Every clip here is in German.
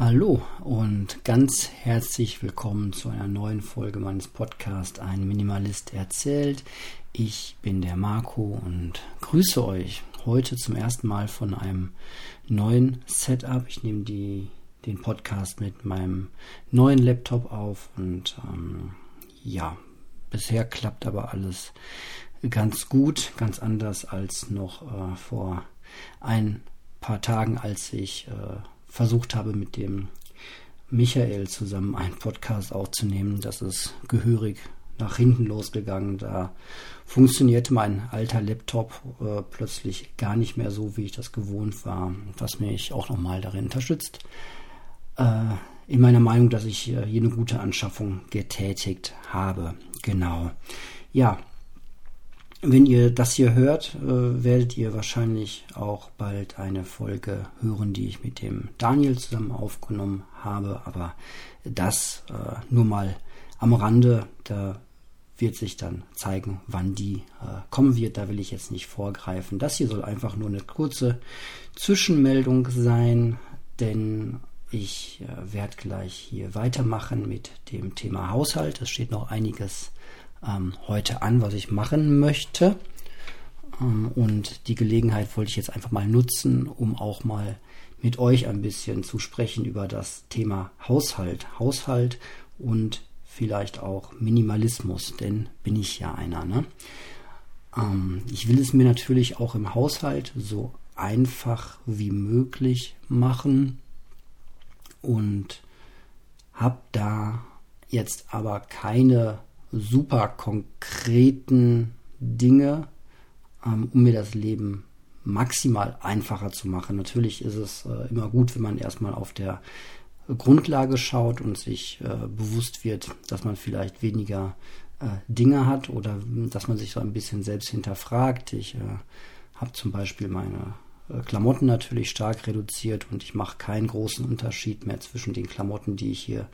Hallo und ganz herzlich willkommen zu einer neuen Folge meines Podcasts Ein Minimalist erzählt. Ich bin der Marco und grüße euch heute zum ersten Mal von einem neuen Setup. Ich nehme die, den Podcast mit meinem neuen Laptop auf und ähm, ja, bisher klappt aber alles ganz gut, ganz anders als noch äh, vor ein paar Tagen, als ich äh, versucht habe, mit dem Michael zusammen einen Podcast aufzunehmen. Das ist gehörig nach hinten losgegangen. Da funktionierte mein alter Laptop äh, plötzlich gar nicht mehr so, wie ich das gewohnt war, was mich auch nochmal darin unterstützt. Äh, in meiner Meinung, dass ich äh, hier eine gute Anschaffung getätigt habe. Genau. Ja, wenn ihr das hier hört, äh, werdet ihr wahrscheinlich auch bald eine Folge hören, die ich mit dem Daniel zusammen aufgenommen habe. Aber das äh, nur mal am Rande. Da wird sich dann zeigen, wann die äh, kommen wird. Da will ich jetzt nicht vorgreifen. Das hier soll einfach nur eine kurze Zwischenmeldung sein, denn ich äh, werde gleich hier weitermachen mit dem Thema Haushalt. Es steht noch einiges ähm, heute an, was ich machen möchte. Ähm, und die Gelegenheit wollte ich jetzt einfach mal nutzen, um auch mal mit euch ein bisschen zu sprechen über das Thema Haushalt. Haushalt und vielleicht auch Minimalismus, denn bin ich ja einer. Ne? Ähm, ich will es mir natürlich auch im Haushalt so einfach wie möglich machen und habe da jetzt aber keine super konkreten Dinge, ähm, um mir das Leben maximal einfacher zu machen. Natürlich ist es äh, immer gut, wenn man erstmal auf der Grundlage schaut und sich äh, bewusst wird, dass man vielleicht weniger äh, Dinge hat oder dass man sich so ein bisschen selbst hinterfragt. Ich äh, habe zum Beispiel meine äh, Klamotten natürlich stark reduziert und ich mache keinen großen Unterschied mehr zwischen den Klamotten, die ich hier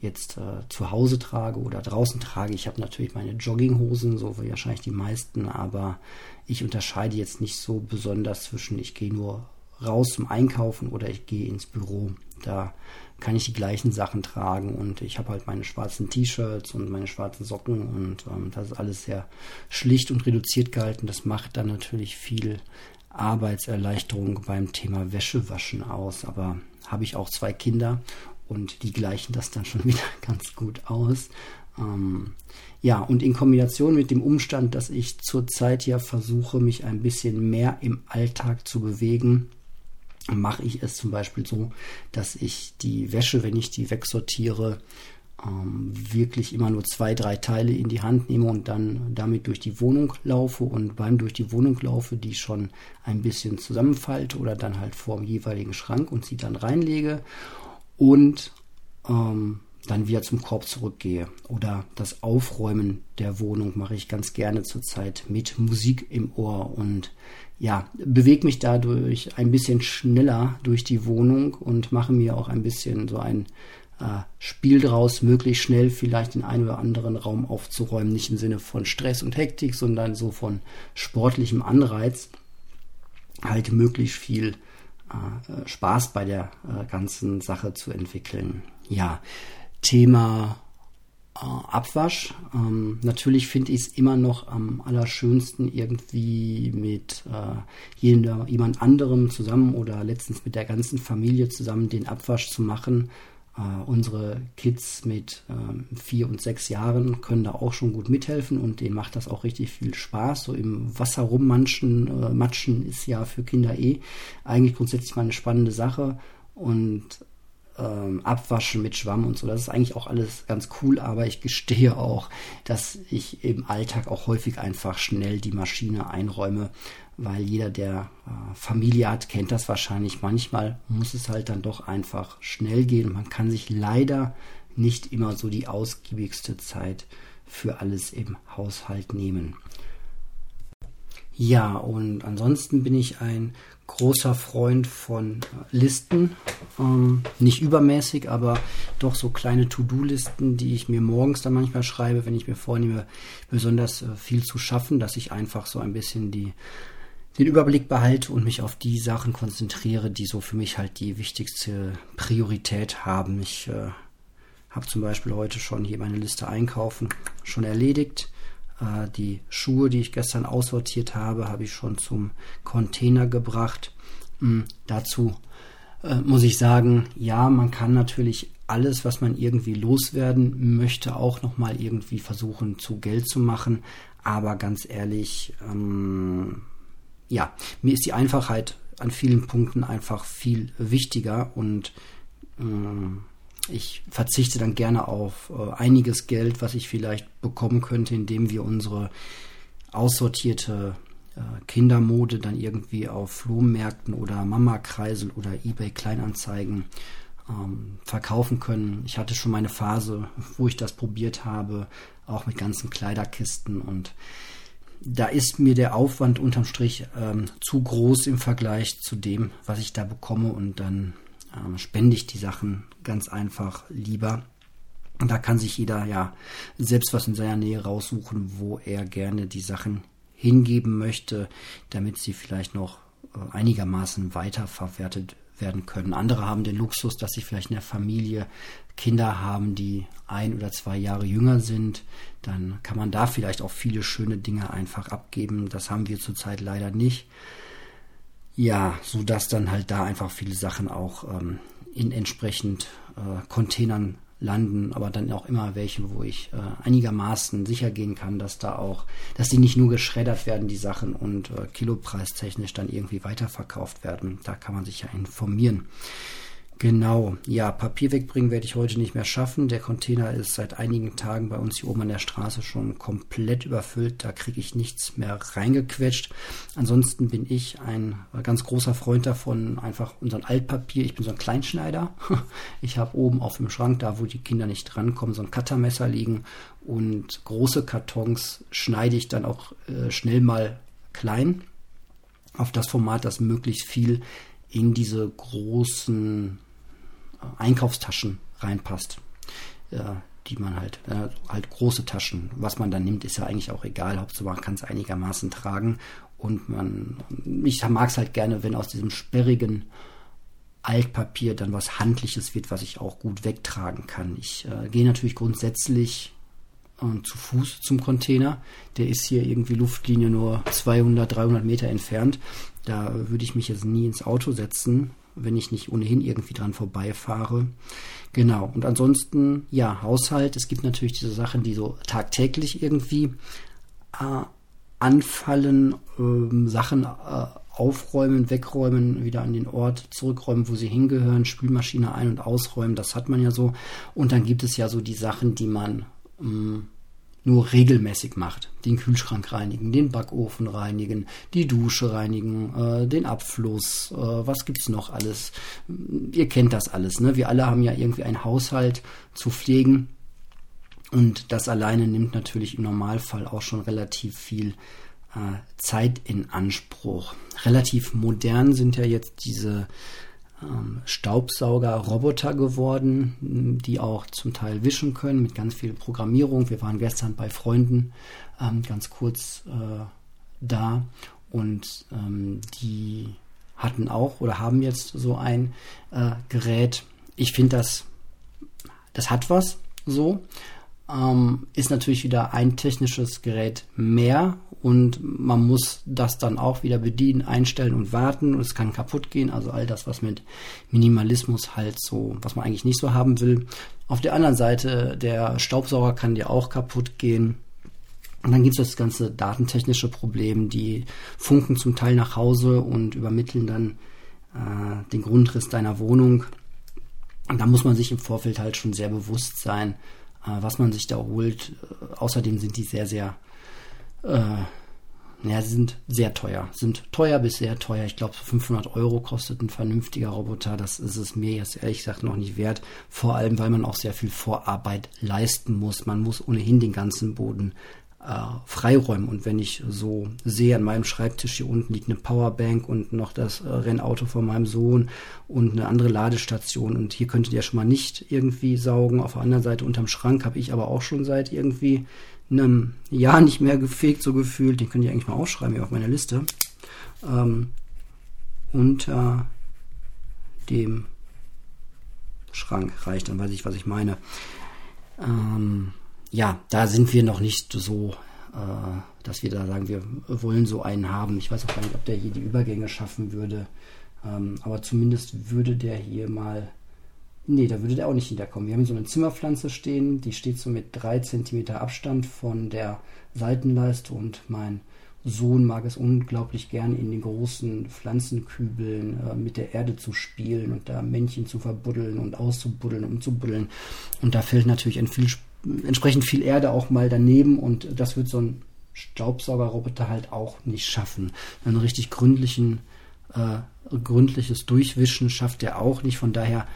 jetzt äh, zu Hause trage oder draußen trage. Ich habe natürlich meine Jogginghosen, so wie wahrscheinlich die meisten, aber ich unterscheide jetzt nicht so besonders zwischen, ich gehe nur raus zum Einkaufen oder ich gehe ins Büro. Da kann ich die gleichen Sachen tragen und ich habe halt meine schwarzen T-Shirts und meine schwarzen Socken und ähm, das ist alles sehr schlicht und reduziert gehalten. Das macht dann natürlich viel Arbeitserleichterung beim Thema Wäschewaschen aus, aber habe ich auch zwei Kinder und die gleichen das dann schon wieder ganz gut aus. Ähm, ja, und in Kombination mit dem Umstand, dass ich zurzeit ja versuche, mich ein bisschen mehr im Alltag zu bewegen, mache ich es zum Beispiel so, dass ich die Wäsche, wenn ich die wegsortiere, ähm, wirklich immer nur zwei, drei Teile in die Hand nehme und dann damit durch die Wohnung laufe und beim durch die Wohnung laufe, die schon ein bisschen zusammenfalte oder dann halt vor dem jeweiligen Schrank und sie dann reinlege und ähm, dann wieder zum Korb zurückgehe. Oder das Aufräumen der Wohnung mache ich ganz gerne zurzeit mit Musik im Ohr und ja, bewege mich dadurch ein bisschen schneller durch die Wohnung und mache mir auch ein bisschen so ein äh, Spiel draus, möglichst schnell vielleicht den einen oder anderen Raum aufzuräumen. Nicht im Sinne von Stress und Hektik, sondern so von sportlichem Anreiz. Halt möglichst viel äh, Spaß bei der äh, ganzen Sache zu entwickeln. Ja, Thema äh, Abwasch. Ähm, natürlich finde ich es immer noch am allerschönsten, irgendwie mit jemand anderem zusammen oder letztens mit der ganzen Familie zusammen den Abwasch zu machen. Äh, unsere Kids mit äh, vier und sechs Jahren können da auch schon gut mithelfen und denen macht das auch richtig viel Spaß. So im Wasser rummatschen, äh, matschen ist ja für Kinder eh eigentlich grundsätzlich mal eine spannende Sache und ähm, Abwaschen mit Schwamm und so, das ist eigentlich auch alles ganz cool, aber ich gestehe auch, dass ich im Alltag auch häufig einfach schnell die Maschine einräume weil jeder, der äh, Familie hat, kennt das wahrscheinlich. Manchmal muss es halt dann doch einfach schnell gehen. Man kann sich leider nicht immer so die ausgiebigste Zeit für alles im Haushalt nehmen. Ja, und ansonsten bin ich ein großer Freund von Listen. Ähm, nicht übermäßig, aber doch so kleine To-Do-Listen, die ich mir morgens dann manchmal schreibe, wenn ich mir vornehme, besonders äh, viel zu schaffen, dass ich einfach so ein bisschen die den Überblick behalte und mich auf die Sachen konzentriere, die so für mich halt die wichtigste Priorität haben. Ich äh, habe zum Beispiel heute schon hier meine Liste einkaufen schon erledigt. Äh, die Schuhe, die ich gestern aussortiert habe, habe ich schon zum Container gebracht. Mhm, dazu äh, muss ich sagen, ja, man kann natürlich alles, was man irgendwie loswerden möchte, auch nochmal irgendwie versuchen zu Geld zu machen. Aber ganz ehrlich, ähm, ja, mir ist die Einfachheit an vielen Punkten einfach viel wichtiger und äh, ich verzichte dann gerne auf äh, einiges Geld, was ich vielleicht bekommen könnte, indem wir unsere aussortierte äh, Kindermode dann irgendwie auf Flohmärkten oder Mama-Kreisel oder eBay Kleinanzeigen ähm, verkaufen können. Ich hatte schon meine Phase, wo ich das probiert habe, auch mit ganzen Kleiderkisten und da ist mir der Aufwand unterm Strich ähm, zu groß im Vergleich zu dem, was ich da bekomme und dann ähm, spende ich die Sachen ganz einfach lieber. Und da kann sich jeder ja selbst was in seiner Nähe raussuchen, wo er gerne die Sachen hingeben möchte, damit sie vielleicht noch äh, einigermaßen weiterverwertet werden können. Andere haben den Luxus, dass sie vielleicht in der Familie Kinder haben, die ein oder zwei Jahre jünger sind. Dann kann man da vielleicht auch viele schöne Dinge einfach abgeben. Das haben wir zurzeit leider nicht. Ja, so dass dann halt da einfach viele Sachen auch ähm, in entsprechend äh, Containern landen, aber dann auch immer welche, wo ich äh, einigermaßen sicher gehen kann, dass da auch, dass die nicht nur geschreddert werden, die Sachen und äh, kilopreistechnisch dann irgendwie weiterverkauft werden. Da kann man sich ja informieren. Genau, ja, Papier wegbringen werde ich heute nicht mehr schaffen. Der Container ist seit einigen Tagen bei uns hier oben an der Straße schon komplett überfüllt. Da kriege ich nichts mehr reingequetscht. Ansonsten bin ich ein ganz großer Freund davon, einfach unseren Altpapier. Ich bin so ein Kleinschneider. Ich habe oben auf dem Schrank, da wo die Kinder nicht drankommen, so ein Cuttermesser liegen und große Kartons schneide ich dann auch äh, schnell mal klein auf das Format, das möglichst viel in diese großen Einkaufstaschen reinpasst. Ja, die man halt, äh, halt große Taschen. Was man dann nimmt, ist ja eigentlich auch egal. Hauptsache man kann es einigermaßen tragen. Und man, ich mag es halt gerne, wenn aus diesem sperrigen Altpapier dann was Handliches wird, was ich auch gut wegtragen kann. Ich äh, gehe natürlich grundsätzlich äh, zu Fuß zum Container. Der ist hier irgendwie Luftlinie nur 200, 300 Meter entfernt. Da würde ich mich jetzt nie ins Auto setzen, wenn ich nicht ohnehin irgendwie dran vorbeifahre. Genau. Und ansonsten, ja, Haushalt. Es gibt natürlich diese Sachen, die so tagtäglich irgendwie äh, anfallen, ähm, Sachen äh, aufräumen, wegräumen, wieder an den Ort zurückräumen, wo sie hingehören, Spülmaschine ein- und ausräumen, das hat man ja so. Und dann gibt es ja so die Sachen, die man ähm, nur regelmäßig macht. Den Kühlschrank reinigen, den Backofen reinigen, die Dusche reinigen, äh, den Abfluss, äh, was gibt's noch alles? Ihr kennt das alles, ne? Wir alle haben ja irgendwie einen Haushalt zu pflegen. Und das alleine nimmt natürlich im Normalfall auch schon relativ viel äh, Zeit in Anspruch. Relativ modern sind ja jetzt diese ähm, Staubsauger-Roboter geworden, die auch zum Teil wischen können mit ganz viel Programmierung. Wir waren gestern bei Freunden ähm, ganz kurz äh, da und ähm, die hatten auch oder haben jetzt so ein äh, Gerät. Ich finde das, das hat was so. Ähm, ist natürlich wieder ein technisches Gerät mehr und man muss das dann auch wieder bedienen, einstellen und warten und es kann kaputt gehen. Also all das, was mit Minimalismus halt so, was man eigentlich nicht so haben will. Auf der anderen Seite, der Staubsauger kann dir auch kaputt gehen. Und dann gibt es das ganze datentechnische Problem, die funken zum Teil nach Hause und übermitteln dann äh, den Grundriss deiner Wohnung. Und da muss man sich im Vorfeld halt schon sehr bewusst sein, was man sich da holt. Äh, außerdem sind die sehr, sehr äh, naja, sie sind sehr teuer. Sind teuer bis sehr teuer. Ich glaube, so 500 Euro kostet ein vernünftiger Roboter. Das ist es mir jetzt ehrlich gesagt noch nicht wert. Vor allem, weil man auch sehr viel Vorarbeit leisten muss. Man muss ohnehin den ganzen Boden äh, freiräumen. Und wenn ich so sehe, an meinem Schreibtisch hier unten liegt eine Powerbank und noch das äh, Rennauto von meinem Sohn und eine andere Ladestation. Und hier könntet ihr schon mal nicht irgendwie saugen. Auf der anderen Seite unterm Schrank habe ich aber auch schon seit irgendwie einem Jahr nicht mehr gefegt, so gefühlt. Den könnt ihr eigentlich mal aufschreiben hier auf meiner Liste. ähm, unter dem Schrank reicht, dann weiß ich, was ich meine. Ähm, ja, da sind wir noch nicht so, äh, dass wir da sagen, wir wollen so einen haben. Ich weiß auch gar nicht, ob der hier die Übergänge schaffen würde. Ähm, aber zumindest würde der hier mal. Nee, da würde der auch nicht hinterkommen. Wir haben so eine Zimmerpflanze stehen, die steht so mit drei Zentimeter Abstand von der Seitenleiste und mein Sohn mag es unglaublich gern in den großen Pflanzenkübeln äh, mit der Erde zu spielen und da Männchen zu verbuddeln und auszubuddeln und umzubuddeln. Und da fällt natürlich viel, entsprechend viel Erde auch mal daneben und das wird so ein Staubsaugerroboter halt auch nicht schaffen. Einen richtig gründlichen, äh, gründliches Durchwischen schafft er auch nicht. Von daher,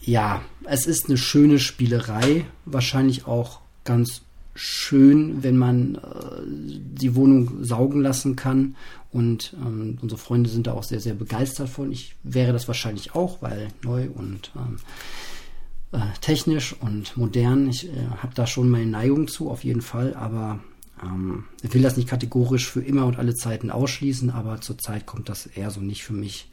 ja, es ist eine schöne Spielerei, wahrscheinlich auch ganz schön, wenn man äh, die Wohnung saugen lassen kann. Und ähm, unsere Freunde sind da auch sehr, sehr begeistert von. Ich wäre das wahrscheinlich auch, weil neu und ähm, äh, technisch und modern. Ich äh, habe da schon meine Neigung zu, auf jeden Fall. Aber ähm, ich will das nicht kategorisch für immer und alle Zeiten ausschließen. Aber zurzeit kommt das eher so nicht für mich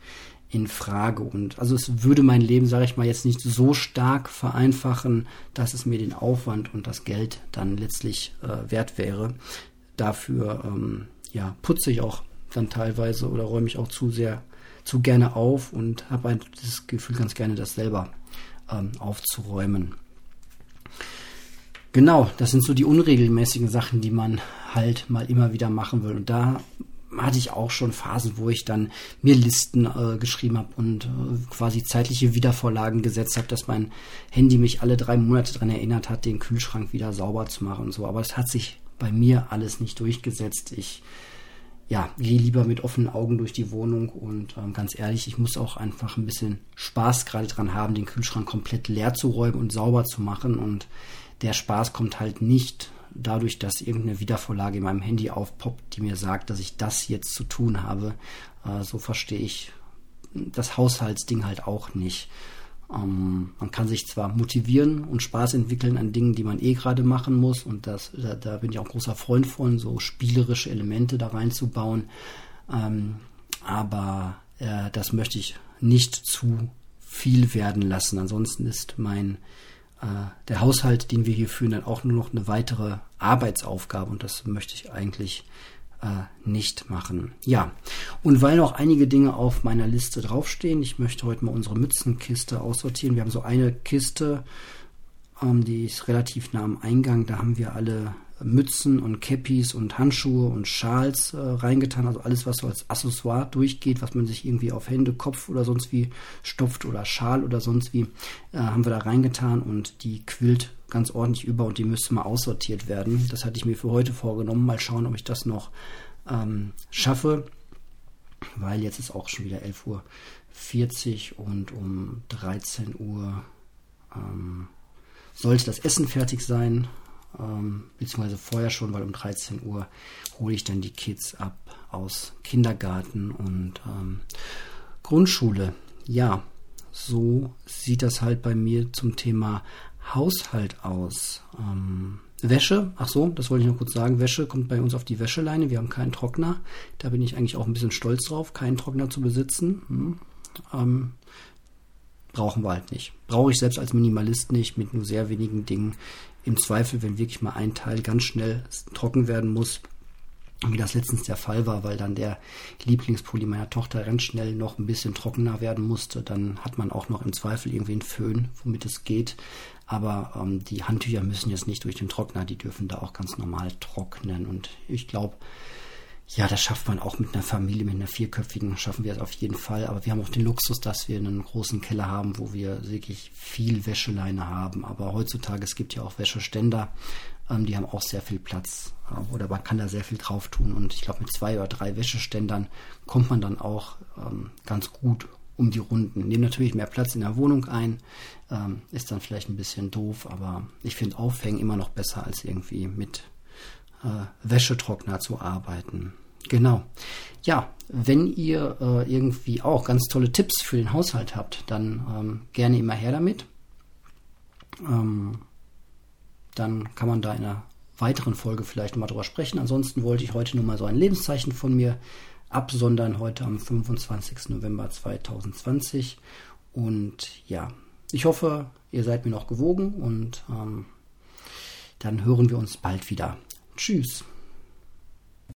in Frage. Und also es würde mein Leben, sage ich mal, jetzt nicht so stark vereinfachen, dass es mir den Aufwand und das Geld dann letztlich äh, wert wäre. Dafür ähm, ja, putze ich auch dann teilweise oder räume ich auch zu sehr zu gerne auf und habe das Gefühl ganz gerne, das selber ähm, aufzuräumen. Genau, das sind so die unregelmäßigen Sachen, die man halt mal immer wieder machen will. Und da hatte ich auch schon Phasen, wo ich dann mir Listen äh, geschrieben habe und äh, quasi zeitliche Wiedervorlagen gesetzt habe, dass mein Handy mich alle drei Monate daran erinnert hat, den Kühlschrank wieder sauber zu machen und so. Aber es hat sich bei mir alles nicht durchgesetzt. Ich ja, gehe lieber mit offenen Augen durch die Wohnung und ähm, ganz ehrlich, ich muss auch einfach ein bisschen Spaß gerade dran haben, den Kühlschrank komplett leer zu räumen und sauber zu machen und der Spaß kommt halt nicht dadurch, dass irgendeine Wiedervorlage in meinem Handy aufpoppt, die mir sagt, dass ich das jetzt zu tun habe. Äh, so verstehe ich das Haushaltsding halt auch nicht. Ähm, man kann sich zwar motivieren und Spaß entwickeln an Dingen, die man eh gerade machen muss, und das, da, da, bin ich auch großer Freund von, so spielerische Elemente da reinzubauen. Ähm, aber äh, das möchte ich nicht zu viel werden lassen. Ansonsten ist mein äh, der Haushalt, den wir hier führen, dann auch nur noch eine weitere Arbeitsaufgabe und das möchte ich eigentlich nicht machen. Ja, und weil noch einige Dinge auf meiner Liste draufstehen, ich möchte heute mal unsere Mützenkiste aussortieren. Wir haben so eine Kiste, ähm, die ist relativ nah am Eingang, da haben wir alle Mützen und Cappies und Handschuhe und Schals äh, reingetan, also alles, was so als Accessoire durchgeht, was man sich irgendwie auf Hände, Kopf oder sonst wie stopft oder Schal oder sonst wie, äh, haben wir da reingetan und die quillt ganz ordentlich über und die müsste mal aussortiert werden. Das hatte ich mir für heute vorgenommen. Mal schauen, ob ich das noch ähm, schaffe, weil jetzt ist auch schon wieder 11.40 Uhr und um 13 Uhr ähm, sollte das Essen fertig sein ähm, beziehungsweise vorher schon, weil um 13 Uhr hole ich dann die Kids ab aus Kindergarten und ähm, Grundschule. Ja, so sieht das halt bei mir zum Thema Haushalt aus. Ähm, Wäsche, ach so, das wollte ich noch kurz sagen. Wäsche kommt bei uns auf die Wäscheleine. Wir haben keinen Trockner. Da bin ich eigentlich auch ein bisschen stolz drauf, keinen Trockner zu besitzen. Hm. Ähm, brauchen wir halt nicht. Brauche ich selbst als Minimalist nicht, mit nur sehr wenigen Dingen im Zweifel, wenn wirklich mal ein Teil ganz schnell trocken werden muss, wie das letztens der Fall war, weil dann der Lieblingspulli meiner Tochter ganz schnell noch ein bisschen trockener werden musste, dann hat man auch noch im Zweifel irgendwie einen Föhn, womit es geht. Aber ähm, die Handtücher müssen jetzt nicht durch den Trockner, die dürfen da auch ganz normal trocknen. Und ich glaube, ja, das schafft man auch mit einer Familie, mit einer vierköpfigen, schaffen wir es auf jeden Fall. Aber wir haben auch den Luxus, dass wir einen großen Keller haben, wo wir wirklich viel Wäscheleine haben. Aber heutzutage, es gibt ja auch Wäscheständer, ähm, die haben auch sehr viel Platz. Äh, oder man kann da sehr viel drauf tun. Und ich glaube, mit zwei oder drei Wäscheständern kommt man dann auch ähm, ganz gut um die Runden. Nehmen natürlich mehr Platz in der Wohnung ein. Ähm, ist dann vielleicht ein bisschen doof, aber ich finde Aufhängen immer noch besser als irgendwie mit Wäschetrockner zu arbeiten. Genau. Ja, wenn ihr äh, irgendwie auch ganz tolle Tipps für den Haushalt habt, dann ähm, gerne immer her damit. Ähm, dann kann man da in einer weiteren Folge vielleicht mal drüber sprechen. Ansonsten wollte ich heute nur mal so ein Lebenszeichen von mir absondern heute am 25. November 2020. Und ja, ich hoffe, ihr seid mir noch gewogen und ähm, dann hören wir uns bald wieder. Tschüss.